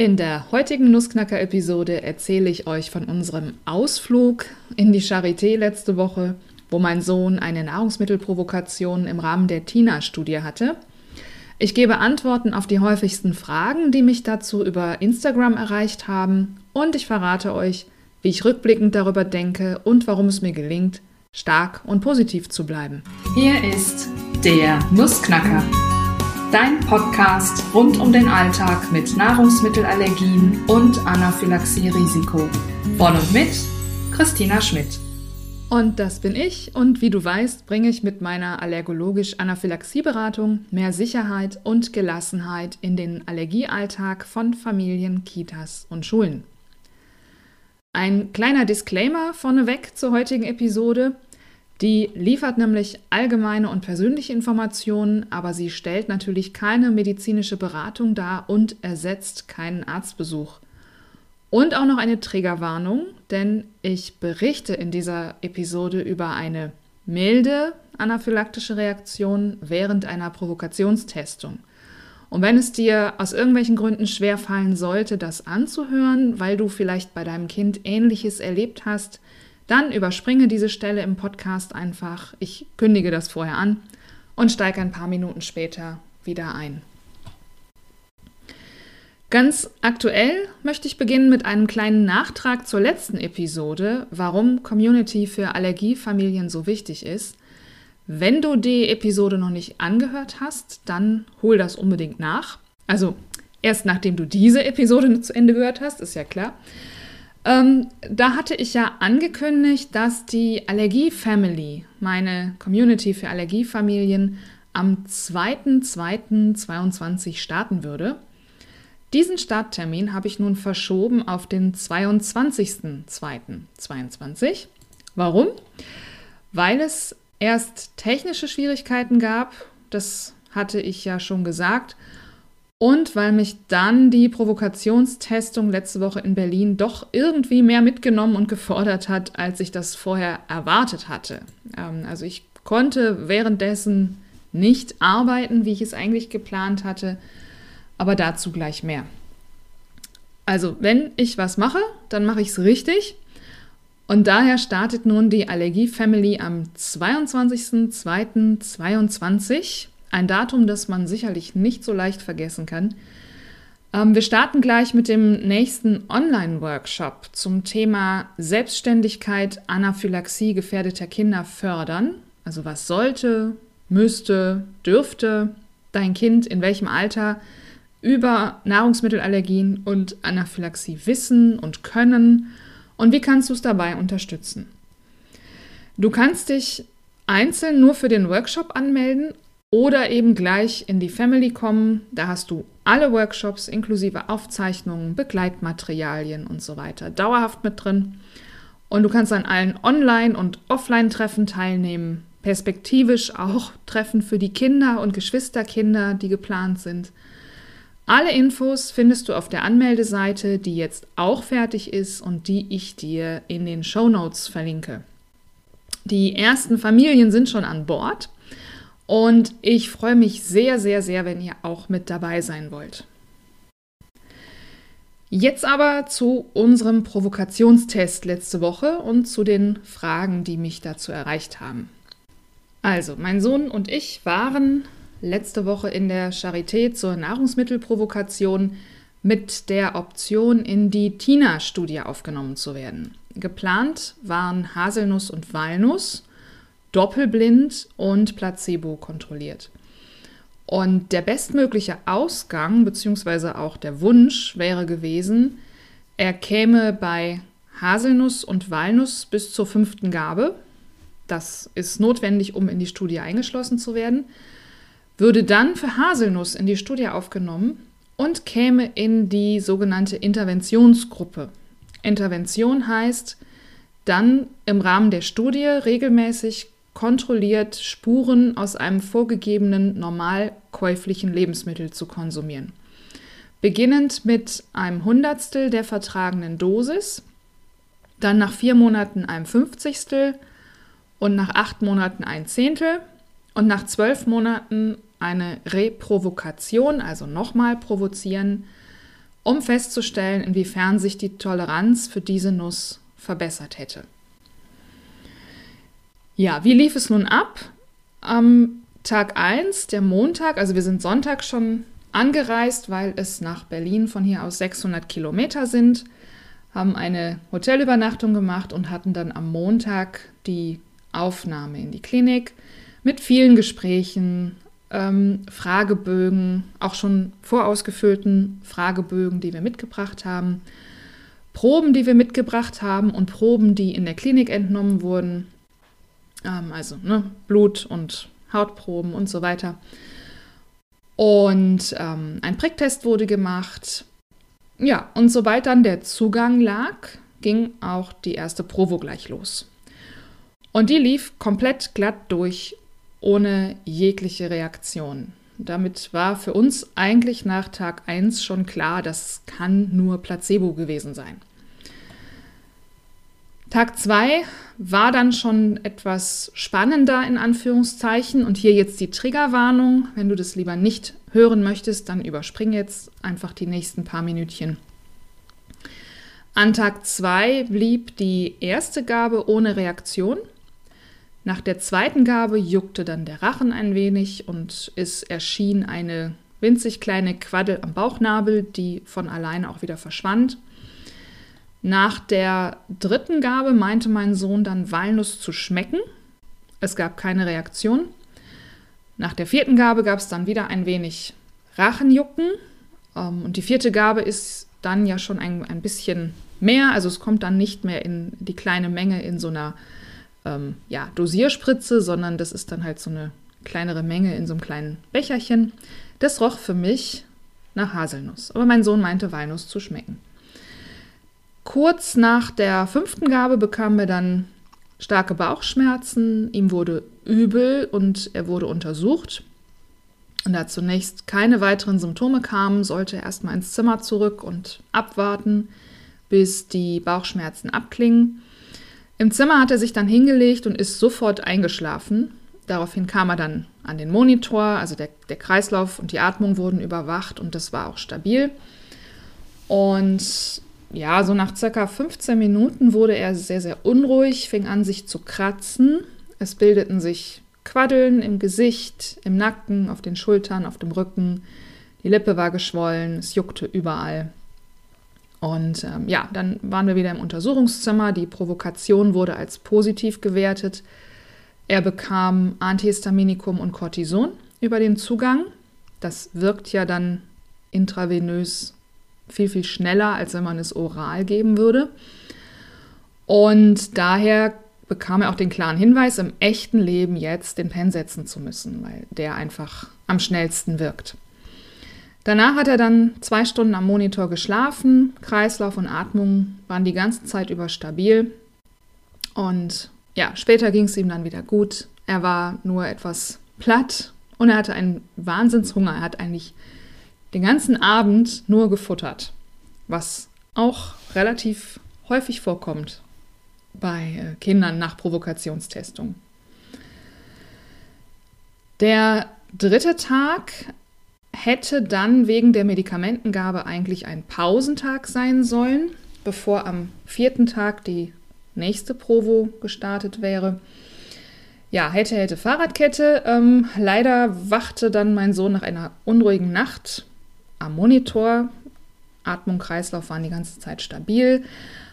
In der heutigen Nussknacker-Episode erzähle ich euch von unserem Ausflug in die Charité letzte Woche, wo mein Sohn eine Nahrungsmittelprovokation im Rahmen der TINA-Studie hatte. Ich gebe Antworten auf die häufigsten Fragen, die mich dazu über Instagram erreicht haben, und ich verrate euch, wie ich rückblickend darüber denke und warum es mir gelingt, stark und positiv zu bleiben. Hier ist der Nussknacker dein Podcast rund um den Alltag mit Nahrungsmittelallergien und Anaphylaxie-Risiko. Von und mit Christina Schmidt. Und das bin ich. Und wie du weißt, bringe ich mit meiner allergologisch-Anaphylaxie-Beratung mehr Sicherheit und Gelassenheit in den Allergiealltag von Familien, Kitas und Schulen. Ein kleiner Disclaimer vorneweg zur heutigen Episode. Die liefert nämlich allgemeine und persönliche Informationen, aber sie stellt natürlich keine medizinische Beratung dar und ersetzt keinen Arztbesuch. Und auch noch eine Triggerwarnung, denn ich berichte in dieser Episode über eine milde anaphylaktische Reaktion während einer Provokationstestung. Und wenn es dir aus irgendwelchen Gründen schwer fallen sollte, das anzuhören, weil du vielleicht bei deinem Kind Ähnliches erlebt hast, dann überspringe diese Stelle im Podcast einfach. Ich kündige das vorher an und steige ein paar Minuten später wieder ein. Ganz aktuell möchte ich beginnen mit einem kleinen Nachtrag zur letzten Episode, warum Community für Allergiefamilien so wichtig ist. Wenn du die Episode noch nicht angehört hast, dann hol das unbedingt nach. Also erst nachdem du diese Episode zu Ende gehört hast, ist ja klar. Ähm, da hatte ich ja angekündigt, dass die Allergie Family, meine Community für Allergiefamilien, am 2.2.22 starten würde. Diesen Starttermin habe ich nun verschoben auf den 22.02.22. Warum? Weil es erst technische Schwierigkeiten gab, das hatte ich ja schon gesagt, und weil mich dann die Provokationstestung letzte Woche in Berlin doch irgendwie mehr mitgenommen und gefordert hat, als ich das vorher erwartet hatte. Ähm, also ich konnte währenddessen nicht arbeiten, wie ich es eigentlich geplant hatte, aber dazu gleich mehr. Also wenn ich was mache, dann mache ich es richtig. Und daher startet nun die Allergie Family am 22.02.22 ein Datum, das man sicherlich nicht so leicht vergessen kann. Ähm, wir starten gleich mit dem nächsten Online-Workshop zum Thema Selbstständigkeit, Anaphylaxie gefährdeter Kinder fördern. Also was sollte, müsste, dürfte dein Kind in welchem Alter über Nahrungsmittelallergien und Anaphylaxie wissen und können und wie kannst du es dabei unterstützen. Du kannst dich einzeln nur für den Workshop anmelden oder eben gleich in die Family kommen. Da hast du alle Workshops inklusive Aufzeichnungen, Begleitmaterialien und so weiter dauerhaft mit drin. Und du kannst an allen Online- und Offline-Treffen teilnehmen, perspektivisch auch Treffen für die Kinder und Geschwisterkinder, die geplant sind. Alle Infos findest du auf der Anmeldeseite, die jetzt auch fertig ist und die ich dir in den Show Notes verlinke. Die ersten Familien sind schon an Bord. Und ich freue mich sehr, sehr, sehr, wenn ihr auch mit dabei sein wollt. Jetzt aber zu unserem Provokationstest letzte Woche und zu den Fragen, die mich dazu erreicht haben. Also, mein Sohn und ich waren letzte Woche in der Charité zur Nahrungsmittelprovokation mit der Option, in die TINA-Studie aufgenommen zu werden. Geplant waren Haselnuss und Walnuss doppelblind und placebo kontrolliert. Und der bestmögliche Ausgang bzw. auch der Wunsch wäre gewesen, er käme bei Haselnuss und Walnuss bis zur fünften Gabe. Das ist notwendig, um in die Studie eingeschlossen zu werden. Würde dann für Haselnuss in die Studie aufgenommen und käme in die sogenannte Interventionsgruppe. Intervention heißt, dann im Rahmen der Studie regelmäßig kontrolliert Spuren aus einem vorgegebenen normal käuflichen Lebensmittel zu konsumieren. Beginnend mit einem Hundertstel der vertragenen Dosis, dann nach vier Monaten ein Fünfzigstel und nach acht Monaten ein Zehntel und nach zwölf Monaten eine Reprovokation, also nochmal provozieren um festzustellen, inwiefern sich die Toleranz für diese Nuss verbessert hätte. Ja, wie lief es nun ab? Am Tag 1, der Montag, also wir sind Sonntag schon angereist, weil es nach Berlin von hier aus 600 Kilometer sind, haben eine Hotelübernachtung gemacht und hatten dann am Montag die Aufnahme in die Klinik mit vielen Gesprächen, ähm, Fragebögen, auch schon vorausgefüllten Fragebögen, die wir mitgebracht haben, Proben, die wir mitgebracht haben und Proben, die in der Klinik entnommen wurden, ähm, also ne, Blut und Hautproben und so weiter. Und ähm, ein Pricktest wurde gemacht. Ja, und sobald dann der Zugang lag, ging auch die erste Provo gleich los. Und die lief komplett glatt durch, ohne jegliche Reaktion. Damit war für uns eigentlich nach Tag 1 schon klar, das kann nur Placebo gewesen sein. Tag 2 war dann schon etwas spannender in Anführungszeichen und hier jetzt die Triggerwarnung. Wenn du das lieber nicht hören möchtest, dann überspring jetzt einfach die nächsten paar Minütchen. An Tag 2 blieb die erste Gabe ohne Reaktion. Nach der zweiten Gabe juckte dann der Rachen ein wenig und es erschien eine winzig kleine Quaddel am Bauchnabel, die von alleine auch wieder verschwand. Nach der dritten Gabe meinte mein Sohn dann Walnuss zu schmecken. Es gab keine Reaktion. Nach der vierten Gabe gab es dann wieder ein wenig Rachenjucken. Ähm, und die vierte Gabe ist dann ja schon ein, ein bisschen mehr. Also es kommt dann nicht mehr in die kleine Menge in so einer ähm, ja, Dosierspritze, sondern das ist dann halt so eine kleinere Menge in so einem kleinen Becherchen. Das roch für mich nach Haselnuss. Aber mein Sohn meinte Walnuss zu schmecken. Kurz nach der fünften Gabe bekamen wir dann starke Bauchschmerzen, ihm wurde übel und er wurde untersucht. Und da zunächst keine weiteren Symptome kamen, sollte er erstmal ins Zimmer zurück und abwarten, bis die Bauchschmerzen abklingen. Im Zimmer hat er sich dann hingelegt und ist sofort eingeschlafen. Daraufhin kam er dann an den Monitor, also der, der Kreislauf und die Atmung wurden überwacht und das war auch stabil. Und ja, so nach circa 15 Minuten wurde er sehr, sehr unruhig, fing an, sich zu kratzen. Es bildeten sich Quaddeln im Gesicht, im Nacken, auf den Schultern, auf dem Rücken. Die Lippe war geschwollen, es juckte überall. Und ähm, ja, dann waren wir wieder im Untersuchungszimmer. Die Provokation wurde als positiv gewertet. Er bekam Antihistaminikum und Cortison über den Zugang. Das wirkt ja dann intravenös viel, viel schneller, als wenn man es oral geben würde. Und daher bekam er auch den klaren Hinweis, im echten Leben jetzt den Pen setzen zu müssen, weil der einfach am schnellsten wirkt. Danach hat er dann zwei Stunden am Monitor geschlafen. Kreislauf und Atmung waren die ganze Zeit über stabil. Und ja, später ging es ihm dann wieder gut. Er war nur etwas platt und er hatte einen Wahnsinnshunger. Er hat eigentlich den ganzen Abend nur gefuttert, was auch relativ häufig vorkommt bei äh, Kindern nach Provokationstestung. Der dritte Tag hätte dann wegen der Medikamentengabe eigentlich ein Pausentag sein sollen, bevor am vierten Tag die nächste Provo gestartet wäre. Ja, hätte, hätte Fahrradkette. Ähm, leider wachte dann mein Sohn nach einer unruhigen Nacht am Monitor. Atmung, Kreislauf waren die ganze Zeit stabil.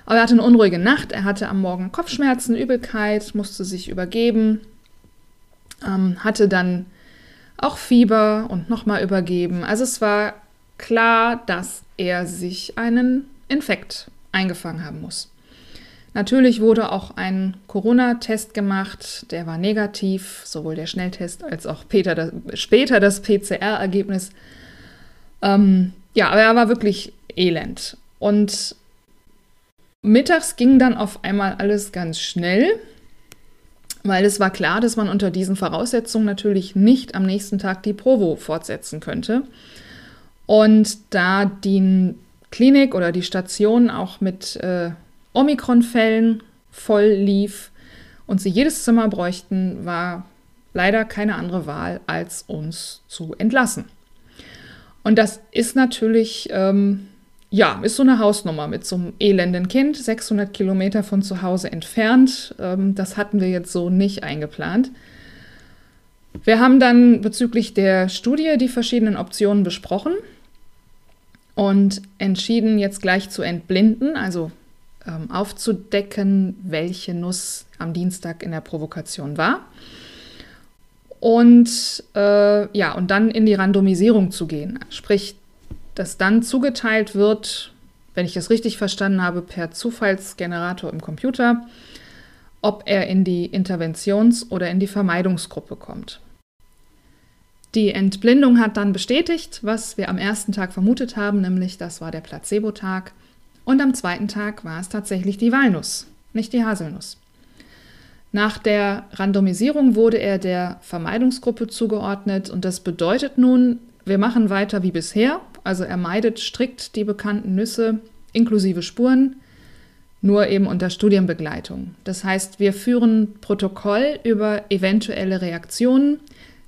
Aber er hatte eine unruhige Nacht. Er hatte am Morgen Kopfschmerzen, Übelkeit, musste sich übergeben, ähm, hatte dann auch Fieber und nochmal übergeben. Also es war klar, dass er sich einen Infekt eingefangen haben muss. Natürlich wurde auch ein Corona-Test gemacht, der war negativ, sowohl der Schnelltest als auch später das PCR-Ergebnis. Ähm, ja, aber er war wirklich elend. Und mittags ging dann auf einmal alles ganz schnell, weil es war klar, dass man unter diesen Voraussetzungen natürlich nicht am nächsten Tag die Provo fortsetzen könnte. Und da die Klinik oder die Station auch mit äh, Omikron-Fällen voll lief und sie jedes Zimmer bräuchten, war leider keine andere Wahl, als uns zu entlassen. Und das ist natürlich ähm, ja, ist so eine Hausnummer mit so einem elenden Kind, 600 Kilometer von zu Hause entfernt. Ähm, das hatten wir jetzt so nicht eingeplant. Wir haben dann bezüglich der Studie die verschiedenen Optionen besprochen und entschieden, jetzt gleich zu entblinden, also ähm, aufzudecken, welche Nuss am Dienstag in der Provokation war. Und äh, ja, und dann in die Randomisierung zu gehen. Sprich, dass dann zugeteilt wird, wenn ich das richtig verstanden habe, per Zufallsgenerator im Computer, ob er in die Interventions- oder in die Vermeidungsgruppe kommt. Die Entblindung hat dann bestätigt, was wir am ersten Tag vermutet haben, nämlich das war der Placebo-Tag. Und am zweiten Tag war es tatsächlich die Walnuss, nicht die Haselnuss. Nach der Randomisierung wurde er der Vermeidungsgruppe zugeordnet und das bedeutet nun, wir machen weiter wie bisher, also er meidet strikt die bekannten Nüsse inklusive Spuren, nur eben unter Studienbegleitung. Das heißt, wir führen Protokoll über eventuelle Reaktionen,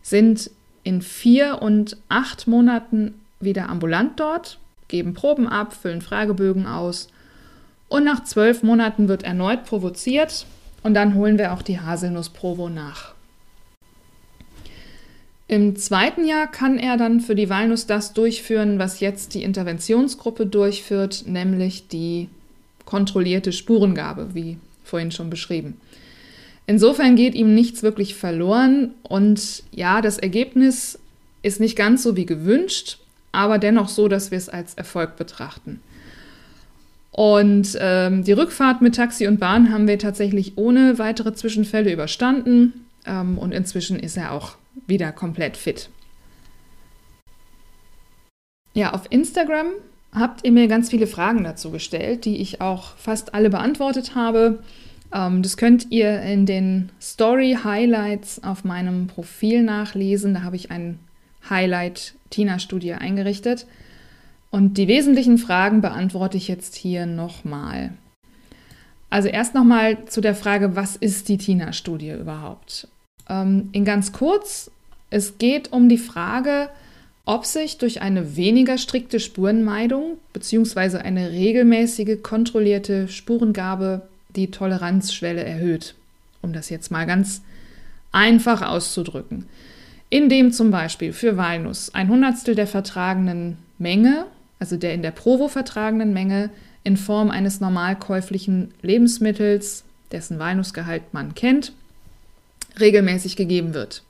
sind in vier und acht Monaten wieder ambulant dort, geben Proben ab, füllen Fragebögen aus und nach zwölf Monaten wird erneut provoziert und dann holen wir auch die Haselnussprovo nach. Im zweiten Jahr kann er dann für die Walnuss das durchführen, was jetzt die Interventionsgruppe durchführt, nämlich die kontrollierte Spurengabe, wie vorhin schon beschrieben. Insofern geht ihm nichts wirklich verloren und ja, das Ergebnis ist nicht ganz so wie gewünscht, aber dennoch so, dass wir es als Erfolg betrachten. Und ähm, die Rückfahrt mit Taxi und Bahn haben wir tatsächlich ohne weitere Zwischenfälle überstanden ähm, und inzwischen ist er auch wieder komplett fit. Ja, auf Instagram habt ihr mir ganz viele Fragen dazu gestellt, die ich auch fast alle beantwortet habe. Ähm, das könnt ihr in den Story Highlights auf meinem Profil nachlesen. Da habe ich ein Highlight Tina-Studie eingerichtet. Und die wesentlichen Fragen beantworte ich jetzt hier nochmal. Also erst nochmal zu der Frage, was ist die Tina-Studie überhaupt? Ähm, in ganz kurz, es geht um die Frage, ob sich durch eine weniger strikte Spurenmeidung bzw. eine regelmäßige kontrollierte Spurengabe die Toleranzschwelle erhöht, um das jetzt mal ganz einfach auszudrücken. Indem zum Beispiel für Walnuss ein Hundertstel der vertragenen Menge, also der in der Provo vertragenen Menge, in Form eines normalkäuflichen Lebensmittels, dessen Walnussgehalt man kennt, regelmäßig gegeben wird.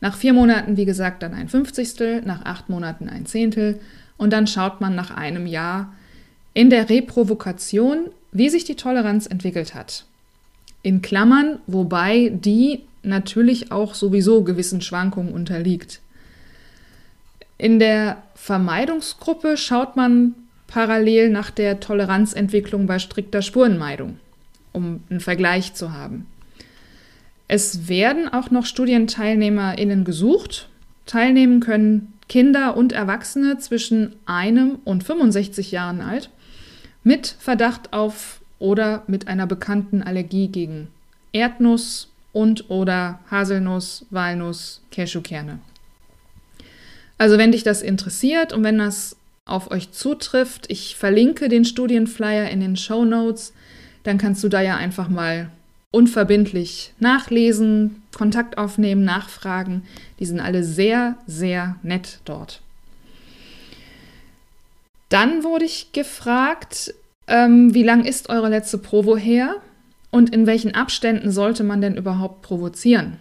Nach vier Monaten, wie gesagt, dann ein Fünfzigstel, nach acht Monaten ein Zehntel und dann schaut man nach einem Jahr in der Reprovokation wie sich die Toleranz entwickelt hat. In Klammern, wobei die natürlich auch sowieso gewissen Schwankungen unterliegt. In der Vermeidungsgruppe schaut man parallel nach der Toleranzentwicklung bei strikter Spurenmeidung, um einen Vergleich zu haben. Es werden auch noch StudienteilnehmerInnen gesucht. Teilnehmen können Kinder und Erwachsene zwischen einem und 65 Jahren alt mit Verdacht auf oder mit einer bekannten Allergie gegen Erdnuss und oder Haselnuss, Walnuss, Cashewkerne. Also wenn dich das interessiert und wenn das auf euch zutrifft, ich verlinke den Studienflyer in den Show Notes, dann kannst du da ja einfach mal unverbindlich nachlesen, Kontakt aufnehmen, nachfragen. Die sind alle sehr, sehr nett dort. Dann wurde ich gefragt, ähm, wie lang ist eure letzte Provo her und in welchen Abständen sollte man denn überhaupt provozieren?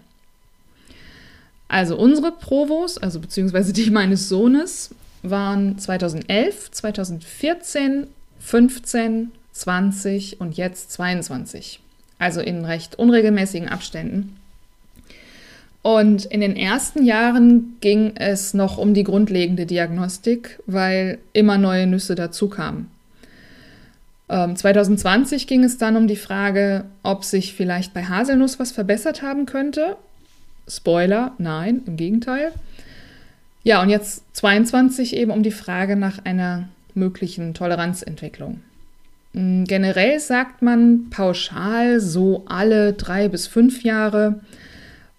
Also unsere Provos, also beziehungsweise die meines Sohnes, waren 2011, 2014, 15, 20 und jetzt 22. Also in recht unregelmäßigen Abständen. Und in den ersten Jahren ging es noch um die grundlegende Diagnostik, weil immer neue Nüsse dazukamen. Ähm, 2020 ging es dann um die Frage, ob sich vielleicht bei Haselnuss was verbessert haben könnte. Spoiler, nein, im Gegenteil. Ja, und jetzt 22 eben um die Frage nach einer möglichen Toleranzentwicklung. Hm, generell sagt man pauschal so alle drei bis fünf Jahre.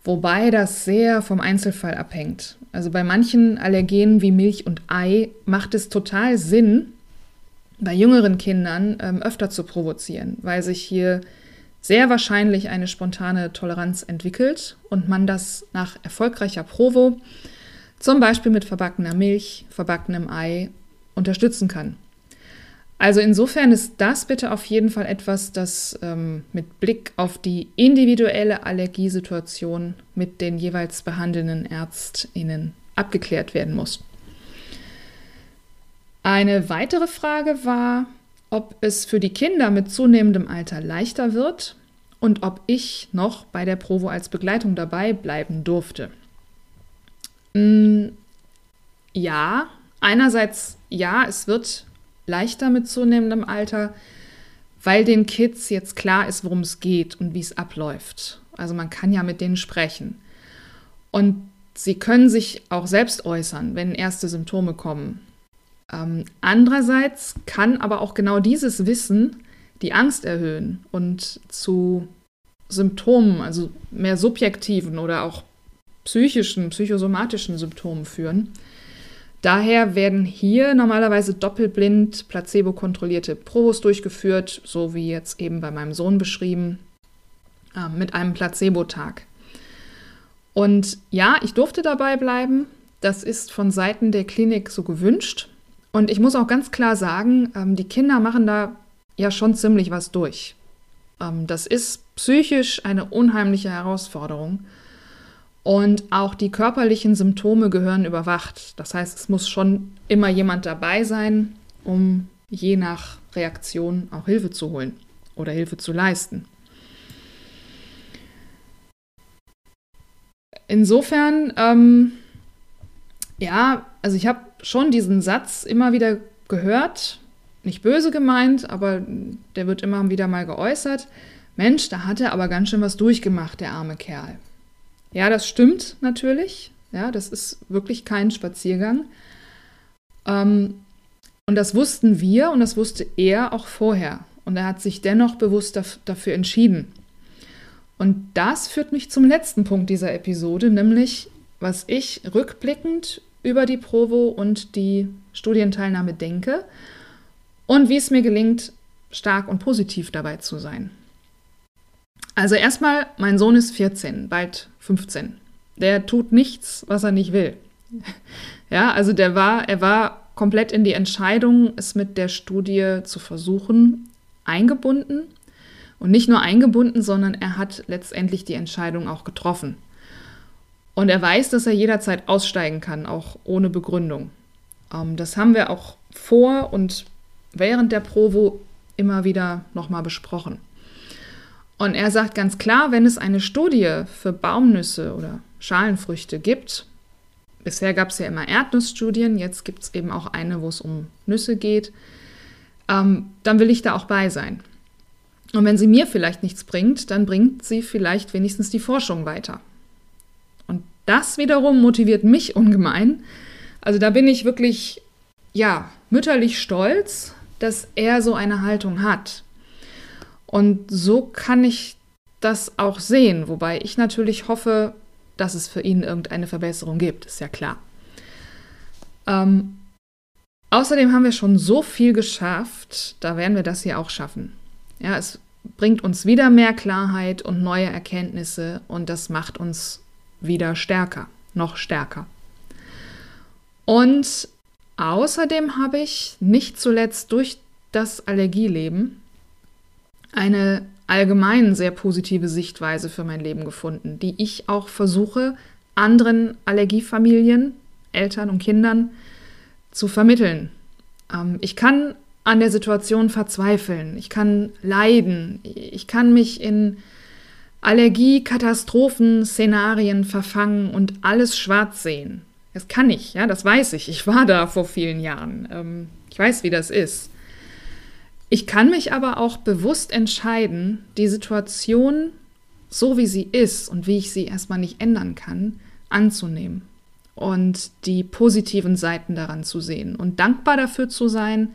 Wobei das sehr vom Einzelfall abhängt. Also bei manchen Allergenen wie Milch und Ei macht es total Sinn, bei jüngeren Kindern ähm, öfter zu provozieren, weil sich hier sehr wahrscheinlich eine spontane Toleranz entwickelt und man das nach erfolgreicher Provo, zum Beispiel mit verbackener Milch, verbackenem Ei, unterstützen kann. Also insofern ist das bitte auf jeden Fall etwas, das ähm, mit Blick auf die individuelle Allergiesituation mit den jeweils behandelnden Ärztinnen abgeklärt werden muss. Eine weitere Frage war, ob es für die Kinder mit zunehmendem Alter leichter wird und ob ich noch bei der Provo als Begleitung dabei bleiben durfte. Mm, ja, einerseits ja, es wird leichter mit zunehmendem Alter, weil den Kids jetzt klar ist, worum es geht und wie es abläuft. Also man kann ja mit denen sprechen. Und sie können sich auch selbst äußern, wenn erste Symptome kommen. Ähm, andererseits kann aber auch genau dieses Wissen die Angst erhöhen und zu Symptomen, also mehr subjektiven oder auch psychischen, psychosomatischen Symptomen führen. Daher werden hier normalerweise doppelblind placebo-kontrollierte Provos durchgeführt, so wie jetzt eben bei meinem Sohn beschrieben, äh, mit einem Placebo-Tag. Und ja, ich durfte dabei bleiben. Das ist von Seiten der Klinik so gewünscht. Und ich muss auch ganz klar sagen, ähm, die Kinder machen da ja schon ziemlich was durch. Ähm, das ist psychisch eine unheimliche Herausforderung. Und auch die körperlichen Symptome gehören überwacht. Das heißt, es muss schon immer jemand dabei sein, um je nach Reaktion auch Hilfe zu holen oder Hilfe zu leisten. Insofern, ähm, ja, also ich habe schon diesen Satz immer wieder gehört, nicht böse gemeint, aber der wird immer wieder mal geäußert. Mensch, da hat er aber ganz schön was durchgemacht, der arme Kerl. Ja, das stimmt natürlich. Ja, das ist wirklich kein Spaziergang. Ähm, und das wussten wir und das wusste er auch vorher. Und er hat sich dennoch bewusst dafür entschieden. Und das führt mich zum letzten Punkt dieser Episode, nämlich was ich rückblickend über die Provo und die Studienteilnahme denke und wie es mir gelingt, stark und positiv dabei zu sein. Also erstmal, mein Sohn ist 14, bald 15. Der tut nichts, was er nicht will. Ja, also der war, er war komplett in die Entscheidung, es mit der Studie zu versuchen, eingebunden. Und nicht nur eingebunden, sondern er hat letztendlich die Entscheidung auch getroffen. Und er weiß, dass er jederzeit aussteigen kann, auch ohne Begründung. Ähm, das haben wir auch vor und während der Provo immer wieder nochmal besprochen. Und er sagt ganz klar, wenn es eine Studie für Baumnüsse oder Schalenfrüchte gibt, bisher gab es ja immer Erdnussstudien, jetzt gibt es eben auch eine, wo es um Nüsse geht, ähm, dann will ich da auch bei sein. Und wenn sie mir vielleicht nichts bringt, dann bringt sie vielleicht wenigstens die Forschung weiter. Das wiederum motiviert mich ungemein. Also da bin ich wirklich, ja, mütterlich stolz, dass er so eine Haltung hat. Und so kann ich das auch sehen, wobei ich natürlich hoffe, dass es für ihn irgendeine Verbesserung gibt, ist ja klar. Ähm, außerdem haben wir schon so viel geschafft, da werden wir das hier auch schaffen. Ja, es bringt uns wieder mehr Klarheit und neue Erkenntnisse und das macht uns wieder stärker, noch stärker. Und außerdem habe ich nicht zuletzt durch das Allergieleben eine allgemein sehr positive Sichtweise für mein Leben gefunden, die ich auch versuche, anderen Allergiefamilien, Eltern und Kindern zu vermitteln. Ähm, ich kann an der Situation verzweifeln, ich kann leiden, ich kann mich in Allergie, Katastrophen, Szenarien verfangen und alles schwarz sehen. Das kann ich, ja, das weiß ich. Ich war da vor vielen Jahren. Ähm, ich weiß, wie das ist. Ich kann mich aber auch bewusst entscheiden, die Situation, so wie sie ist und wie ich sie erstmal nicht ändern kann, anzunehmen und die positiven Seiten daran zu sehen und dankbar dafür zu sein,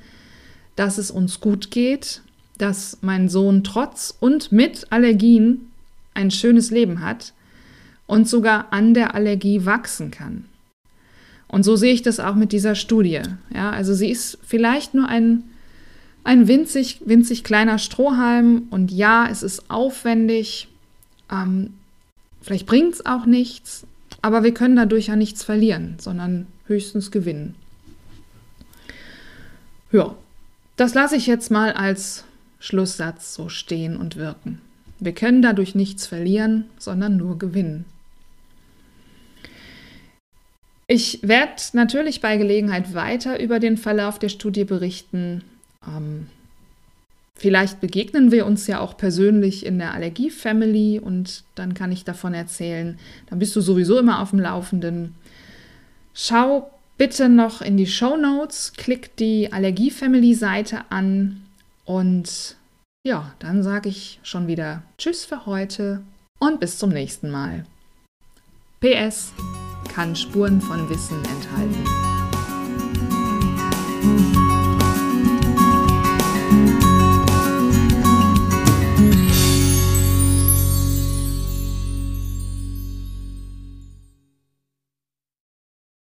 dass es uns gut geht, dass mein Sohn trotz und mit Allergien ein schönes Leben hat und sogar an der Allergie wachsen kann. Und so sehe ich das auch mit dieser Studie. Ja, also sie ist vielleicht nur ein ein winzig, winzig kleiner Strohhalm und ja, es ist aufwendig. Ähm, vielleicht bringt es auch nichts, aber wir können dadurch ja nichts verlieren, sondern höchstens gewinnen. Ja, das lasse ich jetzt mal als Schlusssatz so stehen und wirken. Wir können dadurch nichts verlieren, sondern nur gewinnen. Ich werde natürlich bei Gelegenheit weiter über den Verlauf der Studie berichten. Ähm, vielleicht begegnen wir uns ja auch persönlich in der Allergie-Family und dann kann ich davon erzählen. Dann bist du sowieso immer auf dem Laufenden. Schau bitte noch in die Show Notes, klick die Allergie-Family-Seite an und ja, dann sage ich schon wieder Tschüss für heute und bis zum nächsten Mal. PS kann Spuren von Wissen enthalten.